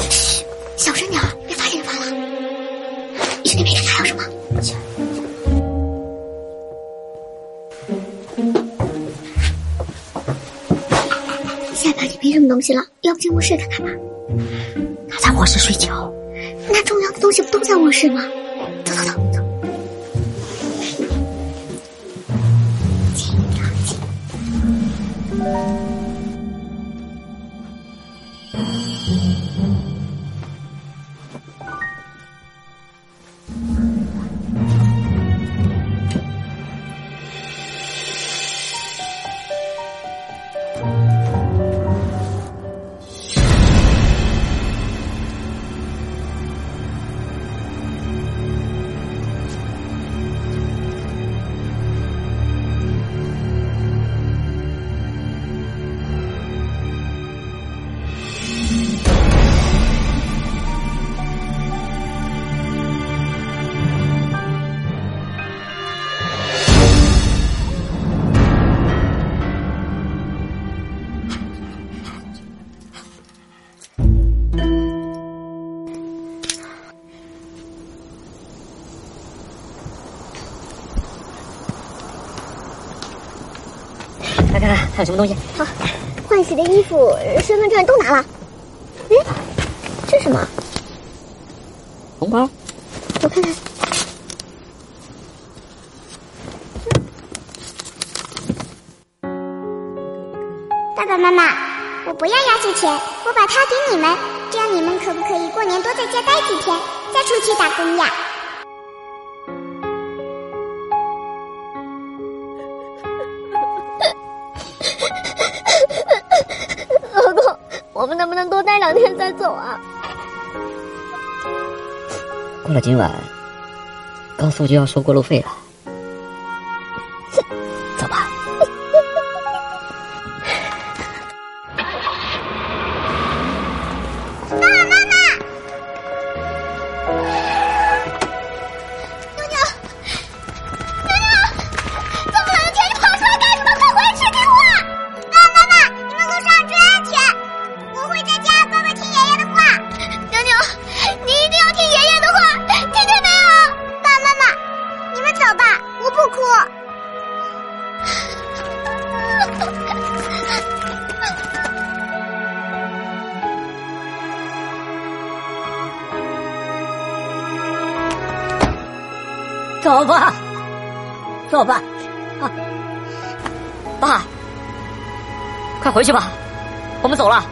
嘘，小声点儿别发现人烦了。你去那边看看还有什么。下班也没什么东西了，要不进卧室看看吧？他在卧室睡觉，那重要的东西不都在卧室吗？Mm-hmm. 看看还有什么东西。好，换洗的衣服、身份证都拿了。哎，这是什么？红包。我看看。爸爸妈妈，我不要压岁钱，我把它给你们，这样你们可不可以过年多在家待几天，再出去打工呀？我们能不能多待两天再走啊？过了今晚，高速就要收过路费了。走吧，走吧，啊，爸，快回去吧，我们走了。